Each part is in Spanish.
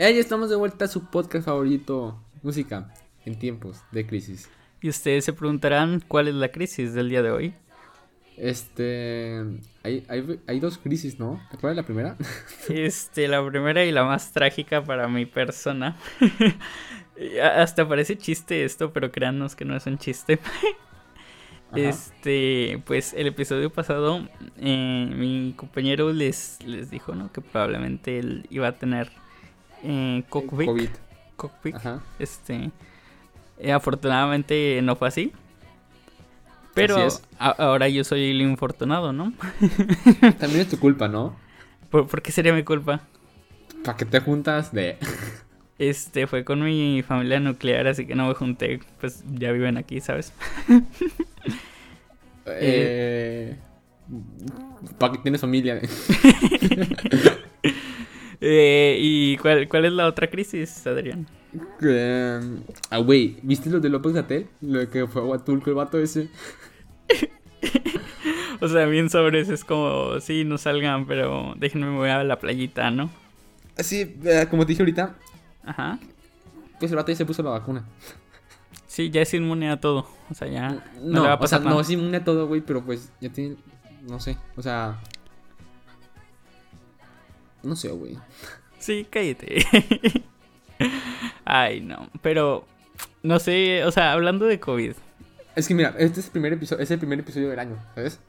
Hey, estamos de vuelta a su podcast favorito, música en tiempos de crisis. Y ustedes se preguntarán cuál es la crisis del día de hoy. Este, hay, hay, hay dos crisis, ¿no? ¿Cuál es la primera? Este, la primera y la más trágica para mi persona. Hasta parece chiste esto, pero créannos que no es un chiste. Este, pues el episodio pasado, eh, mi compañero les, les dijo, ¿no? Que probablemente él iba a tener eh, COVID. COVID. Este, eh, afortunadamente no fue así. Pero ahora yo soy el infortunado, ¿no? También es tu culpa, ¿no? ¿Por, qué sería mi culpa? ¿Para qué te juntas de...? Este, fue con mi familia nuclear, así que no me junté, pues ya viven aquí, ¿sabes? eh... ¿Para qué tienes familia? Eh, ¿Y cuál, cuál es la otra crisis, Adrián? Eh, ah, güey, ¿viste lo de López Gatel? Lo de que fue a Huatulco el vato ese. o sea, bien sobre eso es como, sí, no salgan, pero déjenme voy a la playita, ¿no? Sí, eh, como te dije ahorita. Ajá. Pues el vato ya se puso la vacuna. Sí, ya es inmune a todo. O sea, ya. No, no le va a pasar o sea, no es inmune a todo, güey, pero pues ya tiene. No sé, o sea. No sé, güey. Sí, cállate. Ay, no. Pero, no sé, o sea, hablando de COVID. Es que mira, este es el primer episodio, es el primer episodio del año, ¿sabes?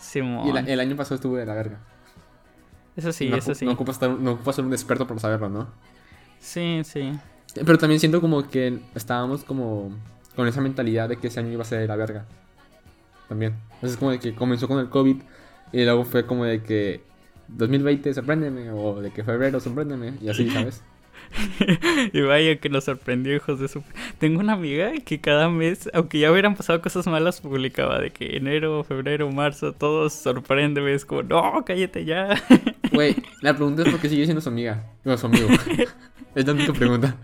Simón. Y el, año pasado estuve de la verga. Eso sí, eso sí. No ocupas, estar, no ser un experto por saberlo, ¿no? Sí, sí. Pero también siento como que estábamos como con esa mentalidad de que ese año iba a ser de la verga. También. Entonces como de que comenzó con el COVID y luego fue como de que 2020 sorpréndeme o de que febrero sorpréndeme y así, ¿sabes? y vaya que nos sorprendió, hijos de su... Tengo una amiga que cada mes, aunque ya hubieran pasado cosas malas, publicaba de que enero, febrero, marzo, todos sorprende, es como, no, cállate ya. Güey, la pregunta es por qué sigue siendo su amiga, no su amigo. es la única pregunta.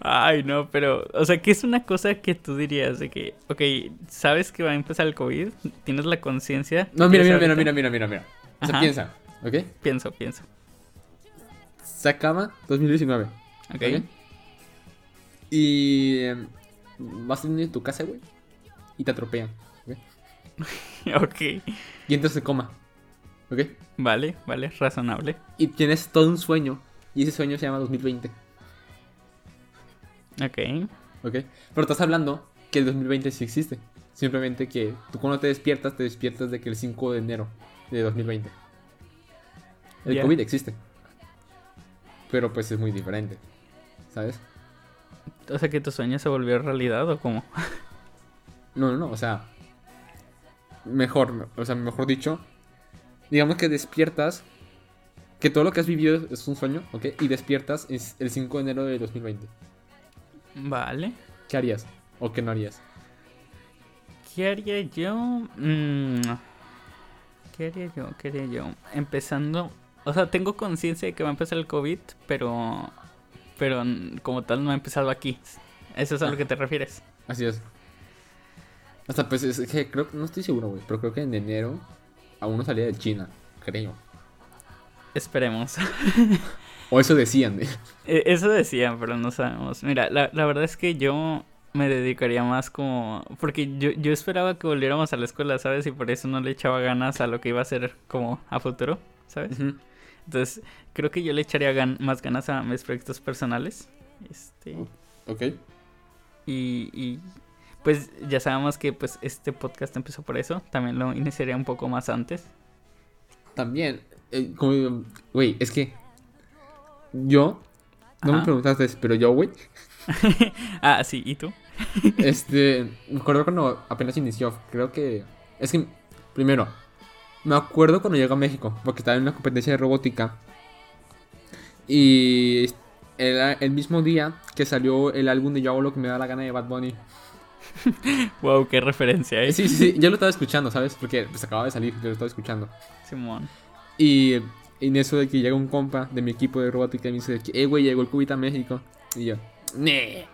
Ay, no, pero, o sea, ¿qué es una cosa que tú dirías de que, ok, sabes que va a empezar el COVID? ¿Tienes la conciencia? No, mira, mira, mira, mira, mira, mira, mira. O sea, piensa, ¿ok? Pienso, pienso se acaba 2019. Ok. Y em, vas a en tu casa, güey. Y te atropellan. ok. Y entras en coma. ¿Ok? Vale, vale, razonable. Y tienes todo un sueño. Y ese sueño se llama 2020. Ok. Ok. Pero estás hablando que el 2020 sí existe. Simplemente que tú cuando te despiertas, te despiertas de que el 5 de enero de 2020. El COVID existe. Pero pues es muy diferente. ¿Sabes? O sea, que tu sueño se volvió realidad o cómo? no, no, no, o sea. Mejor, o sea, mejor dicho. Digamos que despiertas. Que todo lo que has vivido es un sueño, ¿ok? Y despiertas es el 5 de enero de 2020. Vale. ¿Qué harías? ¿O qué no harías? ¿Qué haría yo? Mm, ¿Qué haría yo? ¿Qué haría yo? Empezando o sea, tengo conciencia de que va a empezar el COVID, pero. Pero como tal no ha empezado aquí. ¿Eso es a lo que te refieres? Así es. Hasta pues es que creo no estoy seguro, güey. Pero creo que en enero aún no salía de China, creo. Esperemos. o eso decían, e, Eso decían, pero no sabemos. Mira, la, la verdad es que yo me dedicaría más como... Porque yo, yo esperaba que volviéramos a la escuela, ¿sabes? Y por eso no le echaba ganas a lo que iba a ser como a futuro, ¿sabes? Entonces, creo que yo le echaría más ganas a mis proyectos personales. Este. Ok. Y, pues ya sabemos que pues este podcast empezó por eso. También lo iniciaría un poco más antes. También, eh, como, güey, es que yo, no me preguntaste, pero yo, güey. ah, sí, ¿y tú? este, me acuerdo cuando apenas inició, creo que, es que, primero, me acuerdo cuando llegué a México, porque estaba en una competencia de robótica. Y era el mismo día que salió el álbum de Yo hago lo que me da la gana de Bad Bunny. wow, qué referencia, ¿eh? Sí, sí, sí, yo lo estaba escuchando, ¿sabes? Porque pues acababa de salir, yo lo estaba escuchando. Simón. Y en eso de que llega un compa de mi equipo de robótica y me dice que, eh, güey, llegó el cubita a México. Y yo, nee.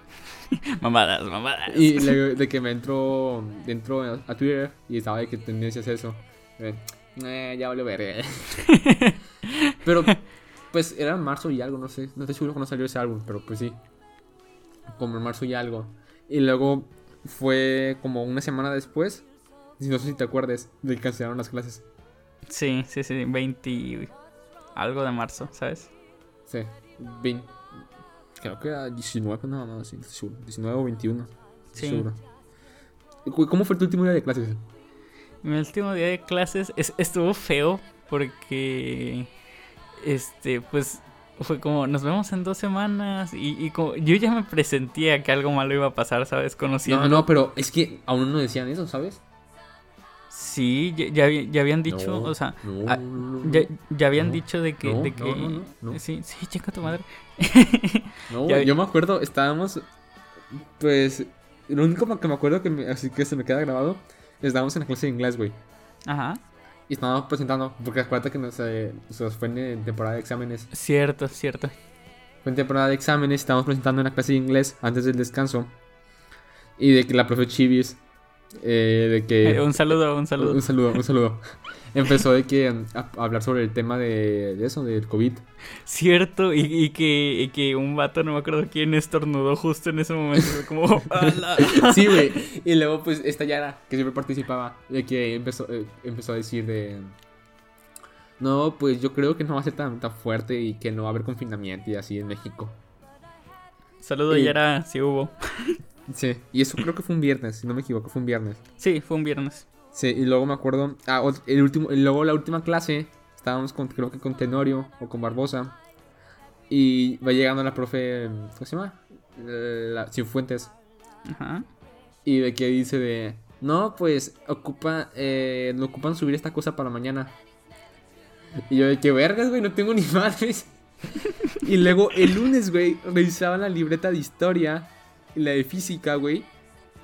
mamadas, mamadas. Y de que me entró, entró a Twitter y estaba de que tendencias eso. Eh, ya vale ver. Pero Pues era en marzo y algo, no sé. No estoy seguro cuando salió ese álbum, pero pues sí. Como en marzo y algo. Y luego fue como una semana después. No sé si te acuerdas de que cancelaron las clases. Sí, sí, sí, 20 y algo de marzo, ¿sabes? Sí, 20. Creo que era 19, no, no, sí, no estoy seguro. 19 o 21. estoy Sí. seguro. ¿Cómo fue tu último día de clases? Mi último día de clases es- estuvo feo porque, este, pues fue como, nos vemos en dos semanas y, y como, yo ya me presentía que algo malo iba a pasar, ¿sabes? Conociendo. No, no, pero es que aún no decían eso, ¿sabes? Sí, ya, ya, habí- ya habían dicho, No, o sea, no, ah, no, no, ya, ya habían no, dicho de que, no, de que, sí, sí, chica tu madre. No, Ya- yo me acuerdo, estábamos, pues, lo único que me acuerdo que me- así que se me queda grabado, estábamos en la clase de inglés, güey. Ajá, Y estábamos presentando, porque acuérdate que nos, eh, nos fue en temporada de exámenes. cierto, cierto. Fue en temporada de exámenes, estábamos presentando en la clase de inglés antes del descanso. Y de que la profe Chivis, eh, de que... Eh, un saludo, un saludo. Un saludo, un saludo. Empezó de que um, a, a hablar sobre el tema de, de eso, del COVID. Cierto, y, y que, y que un vato, no me acuerdo quién, estornudó justo en ese momento. Como, "Ala". Sí, güey. Y luego, pues, esta Yara, que siempre participaba, de que empezó, eh, empezó a decir de... No, pues yo creo que no va a ser tan, tan fuerte y que no va a haber confinamiento y así en México. Saludo, Y- ya era, sí hubo. Sí. Y eso creo que fue un viernes, si no me equivoco, fue un viernes. Sí, fue un viernes. Sí, y luego me acuerdo... Ah, el último, y luego la última clase, estábamos con, creo que con Tenorio o con Barbosa. Y va llegando la profe... ¿Cómo se llama? La, Cifuentes. Ajá. Y de que dice de... No, pues ocupa, eh, no ocupan subir esta cosa para mañana. Y yo de que vergas, güey, no tengo ni madres. y luego el lunes, güey, revisaba la libreta de historia la de física, güey.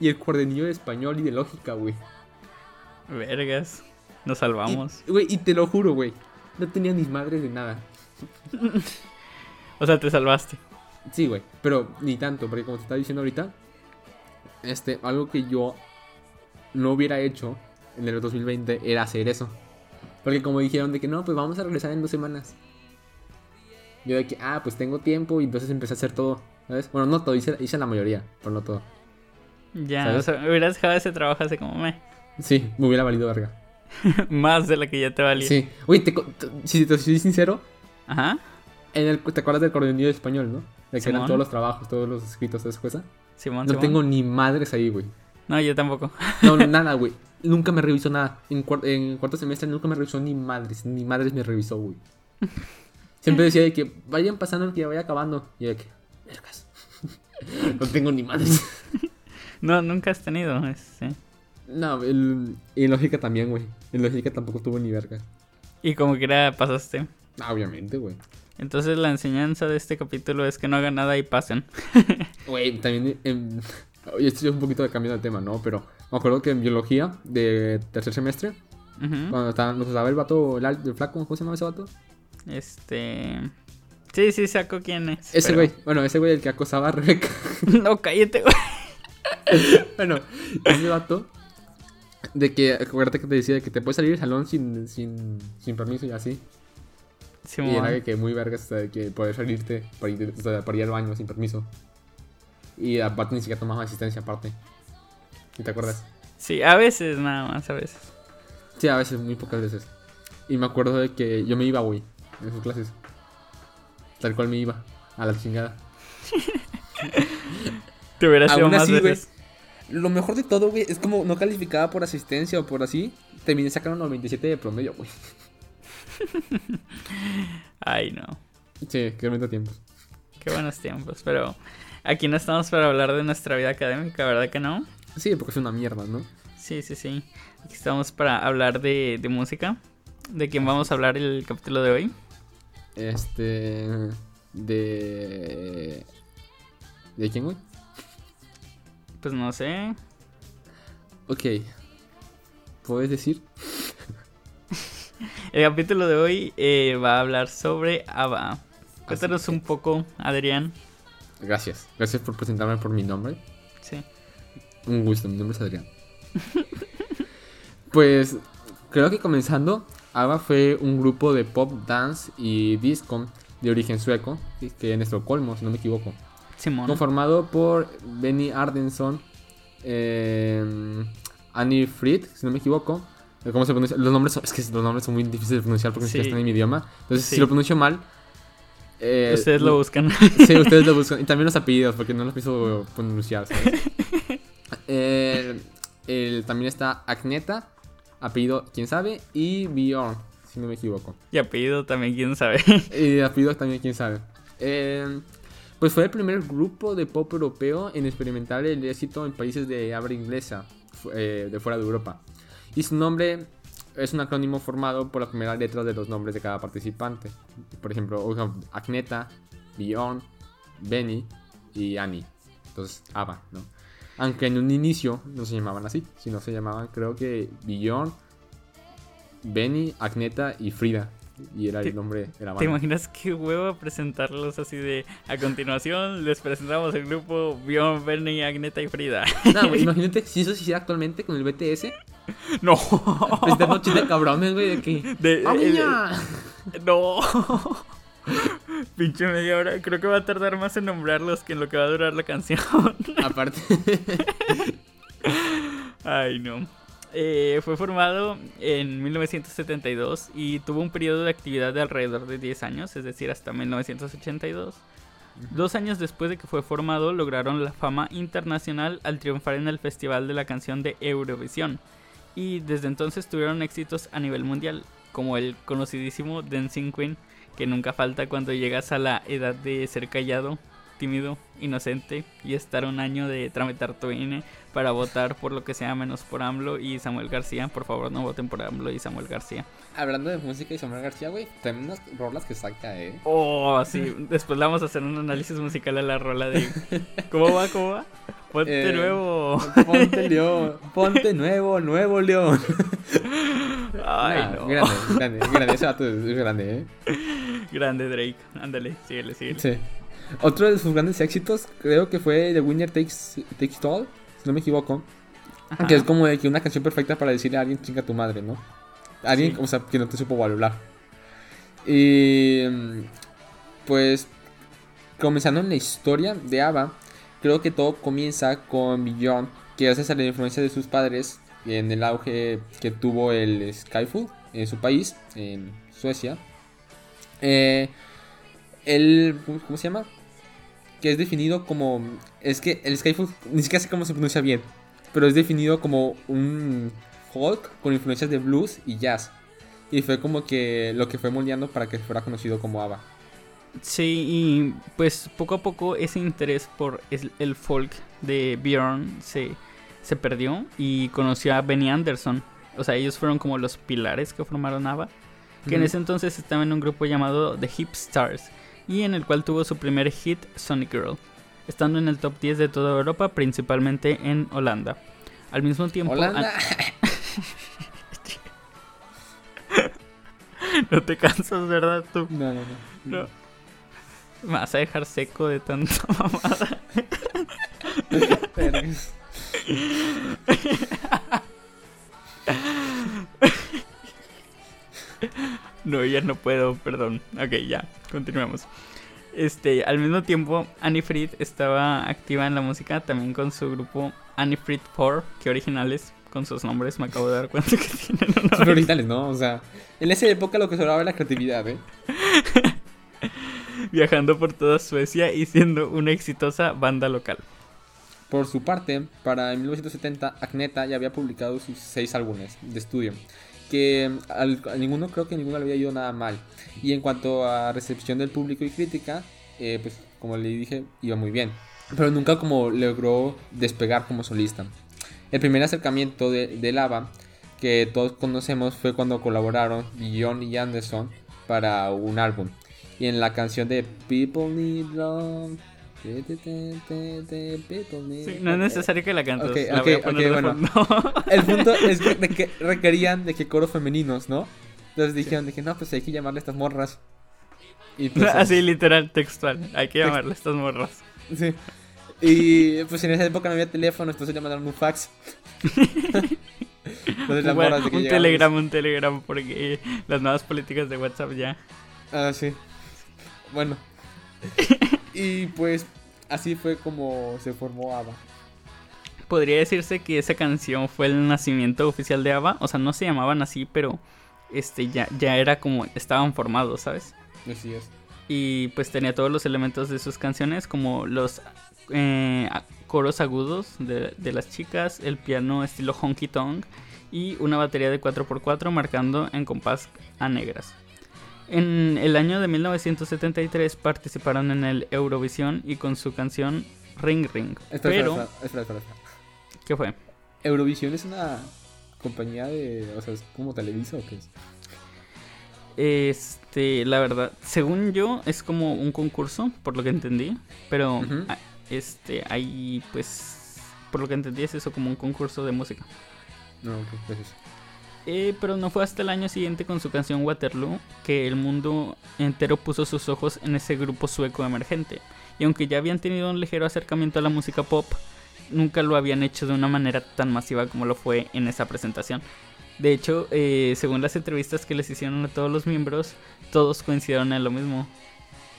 Y el cuadernillo de español y de lógica, güey. Vergas. Nos salvamos. Güey, y te lo juro, güey. No tenía ni madres de nada. O sea, te salvaste. Sí, güey. Pero ni tanto, porque como te estaba diciendo ahorita, este, algo que yo no hubiera hecho en el 2020 era hacer eso. Porque como dijeron de que no, pues vamos a regresar en dos semanas. Yo de que, ah, pues tengo tiempo y entonces empecé a hacer todo. ¿Sabes? Bueno, no todo, hice, hice la mayoría, pero no todo. Ya, ¿Sabes? o sea, hubieras dejado ese trabajo así como me. Sí, me hubiera valido verga. Más de la que ya te valía. Sí. Oye, te te- si te soy sincero, Ajá. en el, ¿te acuerdas del coordinador español, no? De que eran todos los trabajos, todos los escritos, esa cosa. Simón, No Simón. tengo ni madres ahí, güey. No, yo tampoco. No, nada, güey. Nunca me revisó nada. En, cuar- en cuarto semestre nunca me revisó ni madres. Ni madres me revisó, güey. Siempre decía de que vayan pasando que ya vaya acabando. Y de que, vergas. no tengo ni madres. No, nunca has tenido. Este. No, el, en lógica también, güey. En lógica tampoco tuvo ni vergas. Y como que era, pasaste. Ah, obviamente, güey. Entonces la enseñanza de este capítulo es que no hagan nada y pasen. Güey, también. em, oye, esto es un poquito de cambio de tema, ¿no? Pero me acuerdo que en biología de tercer semestre, Ujú. cuando estaba, nos daba el vato, el flaco, ¿cómo se llama ese vato? Este. Sí, sí, saco quién es. Ese pero- güey, bueno, ese güey el que acosaba a Rebeca. no, cállate, güey. Bueno, ese vato. De que, acuérdate que te decía de que te puedes salir del salón sin, sin, sin permiso y así. Simón. Y era que muy vergas, o sea, de que poder salirte para ir, o sea, para ir al baño sin permiso. Y aparte ni siquiera tomaba asistencia aparte. ¿Y te acuerdas? Sí, a veces nada más, a veces. Sí, a veces, muy pocas veces. Y me acuerdo de que yo me iba, güey, en sus clases. Tal cual me iba, a la chingada. Te hubiera sido Aún más así, güey. veces. Lo mejor de todo, güey, es como no calificaba por asistencia o por así. Terminé sacando 97 de promedio, güey. Ay, no. Sí, qué bonito tiempo. Qué buenos tiempos. Pero aquí no estamos para hablar de nuestra vida académica, ¿verdad que no? Sí, porque es una mierda, ¿no? Sí, sí, sí. Aquí estamos para hablar de, de música. ¿De quién vamos a hablar el capítulo de hoy? Este. De. ¿De quién, güey? Pues no sé. Ok. ¿Puedes decir? El capítulo de hoy eh, va a hablar sobre ABBA. Cuéntanos un poco, Adrián. Gracias. Gracias por presentarme por mi nombre. Sí. Un gusto, mi nombre es Adrián. pues creo que comenzando, ABBA fue un grupo de pop, dance y disco de origen sueco, que en Estocolmo, si no me equivoco. Simón. Conformado por Benny Ardenson, eh, Annie Fried, si no me equivoco. ¿Cómo se pronuncia? Los nombres son, es que los nombres son muy difíciles de pronunciar porque Sí. están en mi idioma. Entonces, Sí. si lo pronuncio mal. eh, Ustedes lo buscan. Sí, ustedes lo buscan. Y también los apellidos, porque no los pienso pronunciar, ¿sabes? Eh, el- también está Agneta, apellido, quién sabe, y Bjorn, si no me equivoco. y apellido también, quién sabe. Y apellido también, quién sabe. Eh, pues fue el primer grupo de pop europeo en experimentar el éxito en países de habla inglesa, eh, de fuera de Europa. Y su nombre es un acrónimo formado por las primeras letras de los nombres de cada participante. Por ejemplo, Agneta, Bjorn, Benny y Annie. Entonces, ABBA, ¿no? Aunque en un inicio no se llamaban así, sino se llamaban, creo que Bjorn, Benny, Agneta y Frida. Y era ¿Te- el nombre de la ¿Te banda. imaginas qué huevo presentarlos así de... A continuación les presentamos el grupo Bjorn, Bernie, Agneta y Frida. No, güey, imagínate si eso se hiciera actualmente con el BTS. no. Presentar noches de cabrones, güey, de que. De- ¡Ah, el- niña! No. Pinche media hora. Creo que va a tardar más en nombrarlos que en lo que va a durar la canción. Aparte. Ay, no. Eh, fue formado en 1972 y tuvo un periodo de actividad de alrededor de 10 años, es decir, hasta 1982. Dos años después de que fue formado, lograron la fama internacional al triunfar en el Festival de la Canción de Eurovisión. Y desde entonces tuvieron éxitos a nivel mundial, como el conocidísimo Dancing Queen, que nunca falta cuando llegas a la edad de ser callado, tímido, inocente y estar un año de tramitar tu INE para votar por lo que sea menos por AMLO y Samuel García. Por favor, no voten por AMLO y Samuel García. Hablando de música y Samuel García, güey, también unas rolas que saca, eh. Oh, sí. Después le vamos a hacer un análisis musical a la rola de... ¿Cómo va? ¿Cómo va? Ponte Eh, nuevo. Ponte León, ponte nuevo, nuevo León. Ay, no. Grande, grande, grande, ese vato es grande, eh. Grande Drake. Ándale, síguele, síguele. Sí. Otro de sus grandes éxitos, creo que fue The Winner Takes, Takes All, si no me equivoco. Ajá. Que es como de que una canción perfecta para decirle a alguien chinga tu madre, ¿no? Alguien, Sí. o sea, que no te supo valorar. Y pues comenzando en la historia de ABBA, creo que todo comienza con Björn, que gracias a la influencia de sus padres en el auge que tuvo el Skyfall en su país, en Suecia. Eh, él, ¿cómo se llama? Que es definido como... Es que el Skyfall, ni siquiera sé cómo se pronuncia bien, pero es definido como un folk con influencias de blues y jazz. Y fue como que lo que fue moldeando para que fuera conocido como ABBA. Sí, y pues poco a poco ese interés por el folk de Björn se, se perdió y conoció a Benny Anderson. O sea, ellos fueron como los pilares que formaron ABBA, que en ese entonces estaba en un grupo llamado The Hip Stars y en el cual tuvo su primer hit Sonic Girl, estando en el top 10 de toda Europa, principalmente en Holanda. Al mismo tiempo, Holanda. no te cansas, ¿verdad? Tú No, no, no. no. me vas a dejar seco de tanta mamada. No, ya no puedo, perdón. Ok, ya, continuemos. Este, al mismo tiempo, Annie Fried estaba activa en la música también con su grupo Annie Fried 4, que originales con sus nombres, me acabo de dar cuenta que tienen un Son originales, ¿no? O sea, en esa época lo que sobraba era la creatividad, ¿eh? Viajando por toda Suecia y siendo una exitosa banda local. Por su parte, para 1970, Agneta ya había publicado sus seis álbumes de estudio, que al- a ninguno creo que ninguno le había ido nada mal. Y en cuanto a recepción del público y crítica, eh, pues como le dije, iba muy bien. Pero nunca como logró despegar como solista. El primer acercamiento de, de Lava que todos conocemos fue cuando colaboraron Bjorn y Anderson para un álbum. Y en la canción de People Need Love. Sí, no es necesario que la cantes. Ok, la voy a ok, poner ok, de bueno. fondo. El punto es que, de que requerían de que coros femeninos, ¿no? Entonces dijeron de que no, pues hay que llamarle a estas morras. Y pues, Así literal, textual. Hay que llamarle a estas morras. sí. Y pues en esa época no había teléfono, entonces le mandaron un fax. entonces las Bueno, morras de que un llegaban- telegram, un telegram, porque las nuevas políticas de WhatsApp ya. Ah, sí. Bueno. Y pues así fue como se formó ABBA. Podría decirse que esa canción fue el nacimiento oficial de ABBA. O sea, no se llamaban así, pero este ya, ya era como estaban formados, ¿sabes? Así es. Y pues tenía todos los elementos de sus canciones, como los eh, coros agudos de, de, las chicas, el piano estilo honky tonk y una batería de 4x4 marcando en compás a negras. En el año de 1973 participaron en el Eurovisión y con su canción Ring Ring. Espera, Pero, espera, espera, espera. ¿qué fue? Eurovisión es una compañía de. O sea, ¿es como Televisa o qué es? Este, la verdad, según yo, es como un concurso, por lo que entendí. Pero, ah, este, ahí, pues, por lo que entendí, es eso como un concurso de música. No, ok, gracias. Eh, pero no fue hasta el año siguiente con su canción Waterloo que el mundo entero puso sus ojos en ese grupo sueco emergente. Y aunque ya habían tenido un ligero acercamiento a la música pop, nunca lo habían hecho de una manera tan masiva como lo fue en esa presentación. De hecho, eh, según las entrevistas que les hicieron a todos los miembros, todos coincidieron en lo mismo.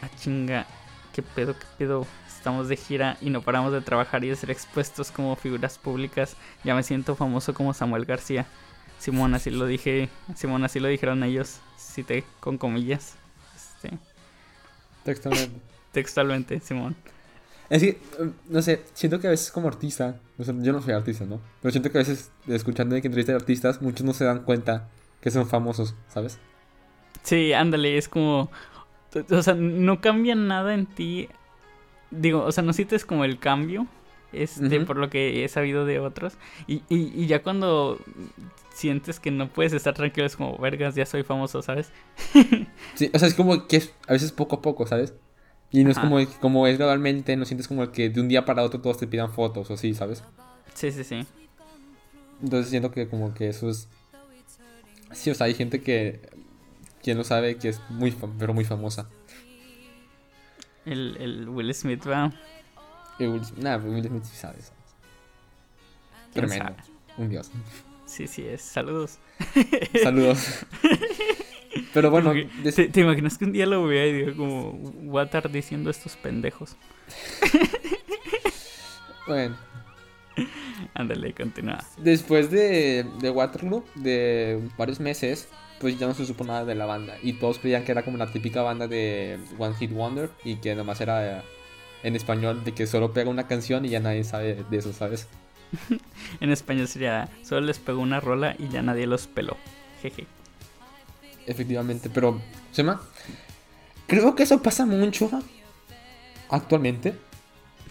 Ah, chinga, qué pedo, qué pedo. Estamos de gira y no paramos de trabajar y de ser expuestos como figuras públicas. Ya me siento famoso como Samuel García. Simón, así lo dije. Simón, así lo dijeron ellos. Cité con comillas. Este, Textualmente. textualmente, Simón. Es que, no sé, siento que a veces como artista, o sea, yo no soy artista, ¿no? Pero siento que a veces, escuchando de que entrevistan artistas, muchos no se dan cuenta que son famosos, ¿sabes? Sí, ándale, es como. O sea, no cambia nada en ti. Digo, o sea, no sientes como el cambio. Este, por lo que he sabido de otros. Y, y, y ya cuando sientes que no puedes estar tranquilo, es como, vergas, ya soy famoso, ¿sabes? Sí, o sea, es como que es a veces poco a poco, ¿sabes? Y no es Ajá. como, como es gradualmente, no sientes como que de un día para otro todos te pidan fotos o así, ¿sabes? Sí, sí, sí. Entonces siento que como que eso es... Sí, o sea, hay gente que... Quien lo sabe que es muy, fam- pero muy famosa. El, el Will Smith va. Y Will, nah, Will Smith sabe, ¿sabes? ¿Quién Tremendo. sabe? Un dios. Sí, sí, es. Saludos. Saludos. Pero bueno, ¿Te, des- te- te imaginas que un día lo vea y diga como Watar diciendo estos pendejos? bueno, Ándale, continúa. después de, de Waterloo, de varios meses, pues ya no se supo nada de la banda. Y todos creían que era como la típica banda de One Hit Wonder y que nomás era en español, de que solo pega una canción y ya nadie sabe de eso, ¿sabes? En español sería, solo les pegó una rola y ya nadie los peló. Jeje. Efectivamente, pero, ¿se llama? Creo que eso pasa mucho actualmente.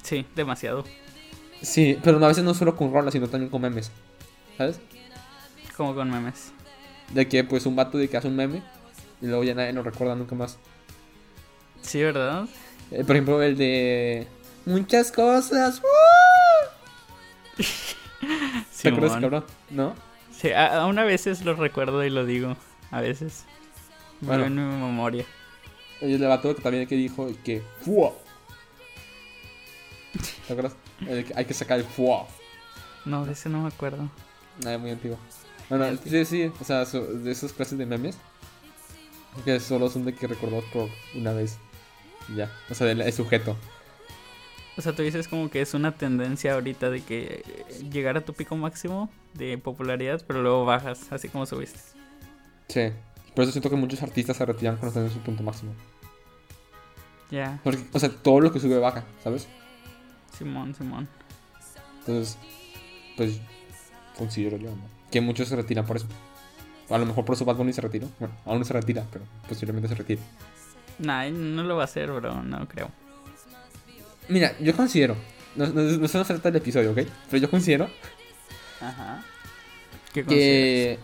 Sí, demasiado. Sí, pero a veces no solo con rolas, sino también con memes. ¿Sabes? Como con memes. De que pues un vato de que hace un meme y luego ya nadie lo recuerda nunca más. Sí, ¿verdad? Eh, por ejemplo, el de muchas cosas. ¡uh! ¿Te acuerdas, cabrón? ¿No? Sí, aún a veces lo recuerdo y lo digo. A veces. Bueno. En mi memoria. Y el vato que también que dijo que ¡fua! ¿Te acuerdas? El hay que sacar el ¡fua! No, de ese no me acuerdo. Nada, muy antiguo. Bueno, sí, sí, o sea, so- de esas clases de memes. Que solo son de que recordados por una vez. Ya, o sea, del el sujeto. O sea, tú dices como que es una tendencia ahorita de que eh, llegar a tu pico máximo de popularidad, pero luego bajas, así como subiste. Sí. Por eso siento que muchos artistas se retiran cuando están en su punto máximo. Ya, o sea, todo lo que sube baja, ¿sabes? Simón, Simón. Entonces, pues, considero yo, ¿no? Que muchos se retiran por eso. A lo mejor por eso Bad Bunny se retiró. Bueno, aún no se retira, pero posiblemente se retire. Nah, no lo va a hacer, bro, no creo. Mira, yo considero. No, no, no se nos trata el episodio, ¿ok? Pero yo considero Ajá. ¿Qué que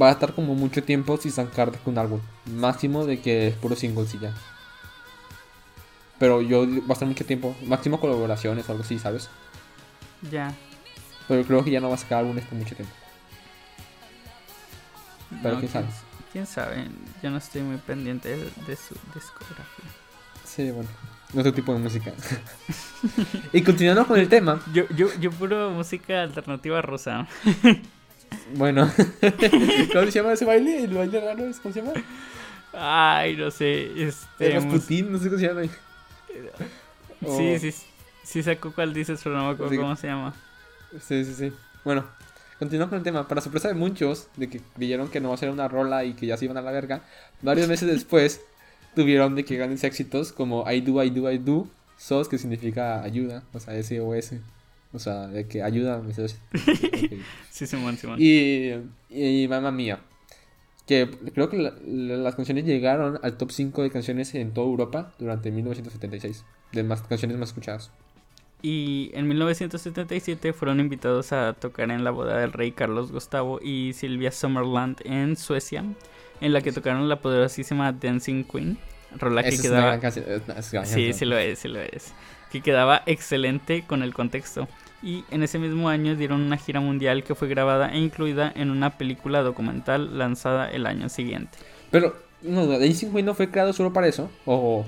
va a estar como mucho tiempo sin sacar un álbum. Máximo de que es puro single y ya. Pero yo va a estar mucho tiempo. Máximo colaboraciones o algo así, ¿sabes? Ya. Pero creo que ya no va a sacar álbumes por mucho tiempo. Pero No, quién sabe. ¿Quién sabe? Yo no estoy muy pendiente de, de su discografía. Sí, bueno. Nuestro tipo de música. y continuando con el tema. Yo, yo, yo puro música alternativa rosa. Bueno. ¿Cómo se llama ese baile? ¿El baile raro? es- ¿Cómo se llama? Ay, no sé. Este. Putin, no sé cómo se llama. Sí, sí, sí sacó cuál dices, pero no me acuerdo cómo se llama. Sí, sí, sí. Bueno, continuando con el tema. Para sorpresa de muchos, de que creyeron que no va a ser una rola y que ya se iban a la verga, varios meses después tuvieron de que grandes éxitos como I do, I do, I do, SOS, que significa ayuda, o sea, S-O-S. O sea, de que ayuda. Okay. sí, Simón, Simón. Y, y Mamma Mía. Que creo que las canciones llegaron al top 5 de canciones en toda Europa durante 1976. De más canciones más escuchadas. Y en 1977 fueron invitados a tocar en la boda del rey Carlos Gustavo y Silvia Summerland en Suecia, en la que tocaron la poderosísima Dancing Queen. Rola que quedaba. sí, sí lo es, sí lo es. Que quedaba excelente con el contexto y en ese mismo año dieron una gira mundial que fue grabada e incluida en una película documental lanzada el año siguiente. Pero, no, Dancing Queen no fue creado solo para eso, o,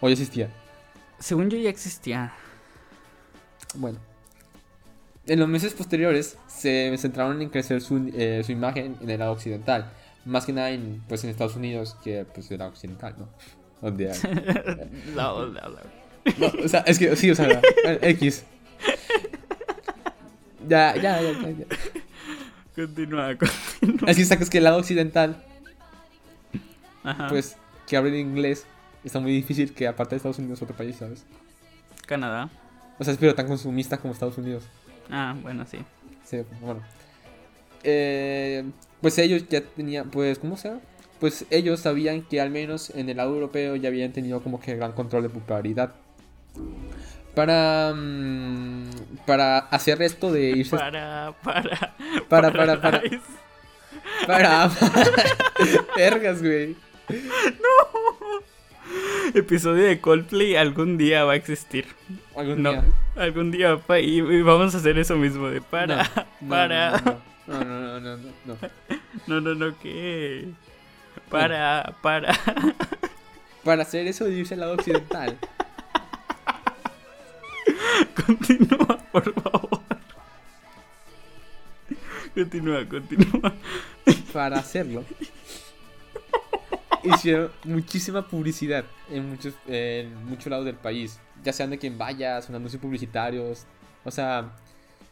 o ya existía. Según yo ya existía. Bueno. En los meses posteriores se centraron en crecer su, eh, su imagen en el lado occidental. Más que nada en, pues, en Estados Unidos, que pues era occidental, ¿no? Donde. No, o sea, es que sí, o sea, X. Ya, ya, ya, ya. Continúa, continúa. Es que sacas que el lado occidental, pues, que hablen inglés, está muy difícil que aparte de Estados Unidos otro país, ¿sabes? Canadá. O sea, es pero tan consumista como Estados Unidos. Ah, bueno, sí. Sí, bueno. Eh, pues ellos ya tenían, pues, ¿cómo se llama? Pues ellos sabían que al menos en el lado europeo ya habían tenido como que gran control de popularidad. Para mm, para hacer esto de irse para para para para para para, vergas güey. No. Episodio de Coldplay algún día va a existir. Algún día. algún día y, vamos a hacer eso mismo de para para. no no, no, no, no, no. No, no, no, ¿qué? Para, para. Para hacer eso de irse al lado occidental. Continúa, por favor. Continúa, continúa. Para hacerlo. Hicieron muchísima publicidad en muchos, en muchos lados del país. Ya sean de quien vaya, son anuncios publicitarios. O sea,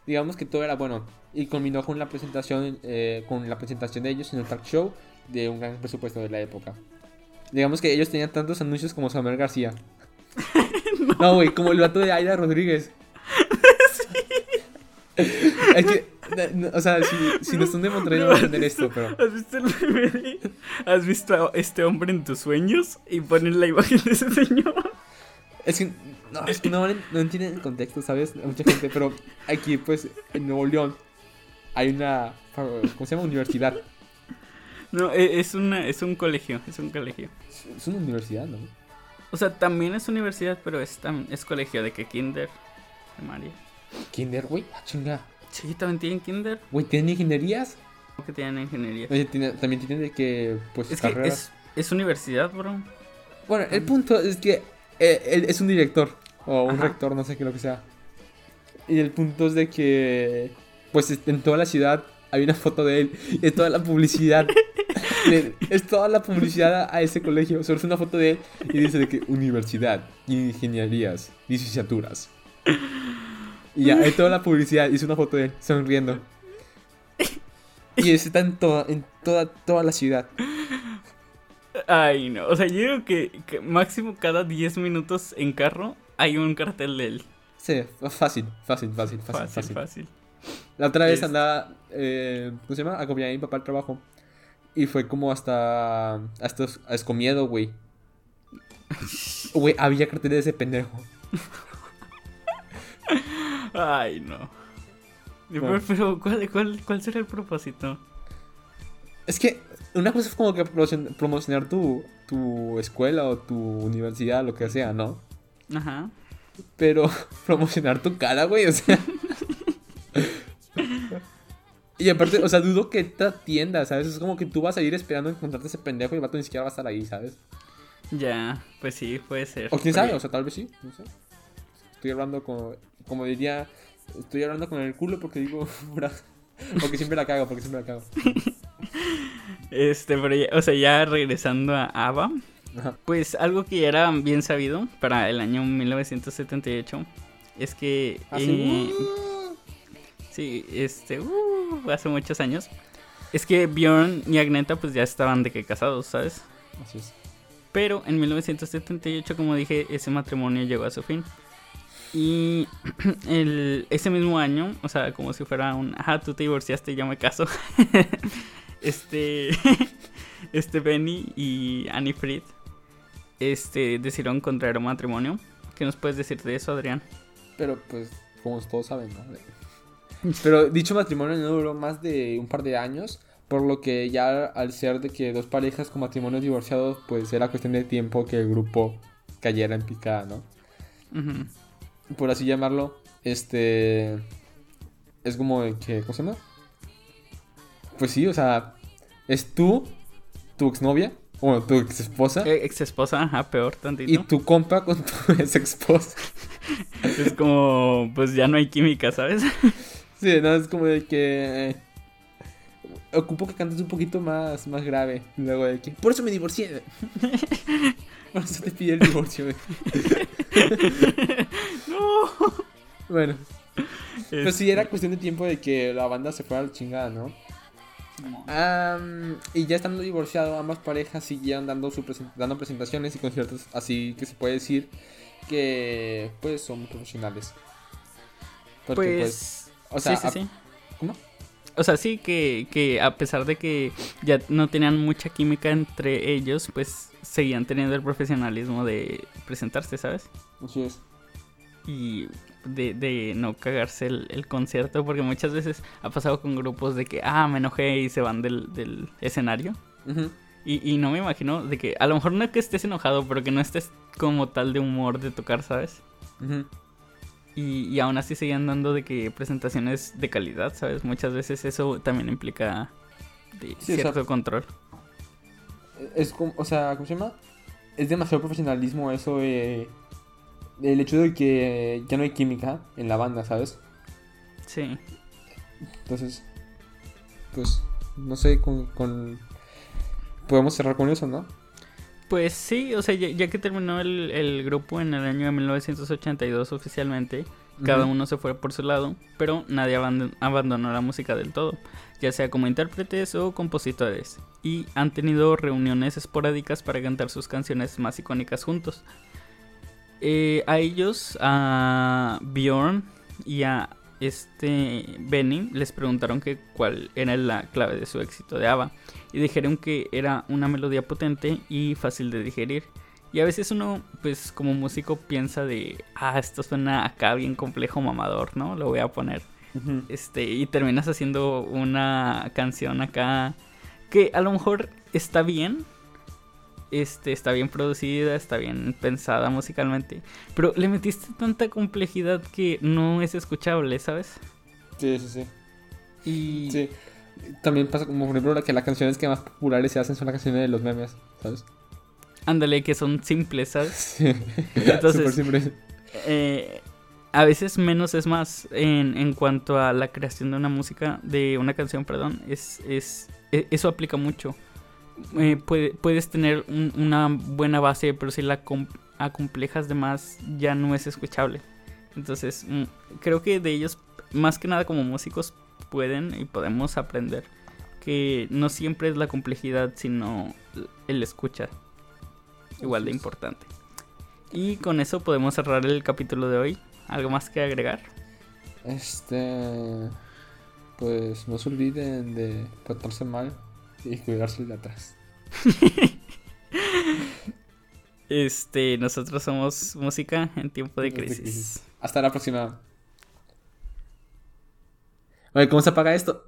digamos que todo era bueno y combinó con la presentación, eh, con la presentación de ellos en el talk show de un gran presupuesto de la época. Digamos que ellos tenían tantos anuncios como Samuel García. No, güey, como el vato de Aida Rodríguez. Es que, o sea, si, si no son de Monterrey no, van a entender esto, pero. ¿Has visto el meme ¿Has visto a este hombre en tus sueños? Y ponen la imagen de ese señor. Es que, no, es que no, no entienden el contexto, ¿sabes? Mucha gente, pero aquí, pues, en Nuevo León, hay una. ¿Cómo se llama? Universidad. No, e, es, una, es un colegio, es un colegio. Es una universidad, ¿no? O sea, también es universidad, pero es, es colegio de que kinder, primaria. ¿Kinder, güey? Ah, chinga. Sí, también tienen kinder. Güey, ¿tienen ingenierías? ¿Cómo que tienen ingeniería? Oye, también tienen de que, pues, es Que es, es, universidad, bro. Bueno, el punto es que eh, él es un director, o un rector, no sé qué lo que sea. Y el punto es de que, pues, en toda la ciudad hay una foto de él y toda la publicidad es toda la publicidad a ese colegio. Solo es una foto de él y dice de que universidad, ingenierías, licenciaturas. Y ya, en toda la publicidad hizo una foto de él sonriendo. Y está en toda, en toda, toda la ciudad. Ay, no. O sea, yo creo que, máximo cada 10 minutos en carro hay un cartel de él. Sí, fácil, fácil, fácil, fácil. Fácil, La otra vez andaba, eh, ¿cómo se llama? Acompañé a mi papá al trabajo. Y fue como hasta. Hasta escomiedo, güey. Güey, había carteles de ese pendejo. Ay, no. Pero, ¿cuál, cuál, ¿cuál será el propósito? Es que una cosa es como que promocionar tu, tu escuela o tu universidad, lo que sea, ¿no? Ajá. Pero promocionar tu cara, güey, o sea. Y aparte, o sea, dudo que esta tienda, ¿sabes? Es como que tú vas a ir esperando a encontrarte ese pendejo y el vato ni siquiera va a estar ahí, ¿sabes? Ya, pues sí, puede ser. O quién sabe, o sea, tal vez sí, no sé. Estoy hablando con, como diría, estoy hablando con el culo porque digo, porque siempre la cago, porque siempre la cago. Este, pero ya, o sea, ya regresando a Ajá. pues algo que ya era bien sabido para el año 1978 es que... Eh, sí, este, uh, hace muchos años. Es que Bjorn y Agneta pues ya estaban de que casados, ¿sabes? Así es. Pero en 1978, como dije, ese matrimonio llegó a su fin. Y el, ese mismo año, o sea, como si fuera un, ajá, tú te divorciaste y yo me caso. este, este Benny y Annie Fried, este, decidieron contraer un matrimonio. ¿Qué nos puedes decir de eso, Adrián? Pero pues, como todos saben, ¿no? Pero dicho matrimonio no duró más de un par de años, por lo que ya al ser de que dos parejas con matrimonios divorciados, pues era cuestión de tiempo que el grupo cayera en picada, ¿no? Por así llamarlo, este... Es como de que, ¿cómo se llama? Pues sí, o sea, es tú, tu exnovia, o tu ex esposa, Eh, Ex esposa, ajá, peor tantito. y tu compa con tu ex esposa. Es como, pues ya no hay química, ¿sabes? Sí, no, es como de que. eh, Ocupo que cantes un poquito más, más grave. Luego de que. Por eso me divorcié. Por eso te pide el divorcio. güey. no. Bueno, Este, pues sí, era cuestión de tiempo de que la banda se fuera a la chingada, ¿no? Am, y ya estando divorciado, ambas parejas siguieron dando, su presen- dando presentaciones y conciertos, así que se puede decir que pues son profesionales. Porque Pues, o sea, sí, sí, sí. ¿cómo? O sea, sí que, que a pesar de que ya no tenían mucha química entre ellos, pues seguían teniendo el profesionalismo de presentarse, ¿sabes? Así es. Y de, de no cagarse el, el concierto, porque muchas veces ha pasado con grupos de que, ah, me enojé y se van del, del escenario. Ujú. Y, y no me imagino de que, a lo mejor no que estés enojado, pero que no estés como tal de humor de tocar, ¿sabes? Ujú. Y, y aún así seguían dando de que presentaciones de calidad, ¿sabes? Muchas veces eso también implica de Sí, o cierto sea, control. Es como, o sea, ¿cómo se llama? Es demasiado profesionalismo eso de... El hecho de que ya no hay química en la banda, ¿sabes? Sí. Entonces, pues, no sé, con... con- Podemos cerrar con eso, ¿no? Pues sí, o sea, ya, ya que terminó el, el grupo en el año de 1982 oficialmente, cada uno se fue por su lado, pero nadie abandon- abandonó la música del todo, ya sea como intérpretes o compositores, y han tenido reuniones esporádicas para cantar sus canciones más icónicas juntos. Eh, a ellos, a Bjorn y a este Benny les preguntaron que cuál era la clave de su éxito de ABBA y dijeron que era una melodía potente y fácil de digerir. Y a veces uno, pues como músico piensa de, ah, esto suena acá bien complejo, mamador, ¿no? Lo voy a poner. Este, y terminas haciendo una canción acá que a lo mejor está bien. Este, está bien producida, está bien pensada musicalmente. Pero le metiste tanta complejidad que no es escuchable, ¿sabes? Sí, sí, sí. Y Sí. También pasa como, por ejemplo, que las canciones que más populares se hacen son las canciones de los memes, ¿sabes? ándale, que son simples, ¿sabes? Sí. Entonces- Súper simple. eh, a veces menos es más en, en cuanto a la creación de una música, de una canción, perdón, es, es, e- eso aplica mucho. Eh, puede- puedes tener un- una buena base, pero si la com- acomplejas de más, ya no es escuchable. Entonces, mm, creo que de ellos, más que nada como músicos, pueden y podemos aprender que no siempre es la complejidad, sino el escuchar. Igual de importante. Y con eso podemos cerrar el capítulo de hoy. ¿Algo más que agregar? Este. Pues no se olviden de portarse mal y cuidarse de atrás. Este, nosotros somos música en tiempo de Tiempos de crisis. crisis. Hasta la próxima. Oye, ¿cómo se apaga esto?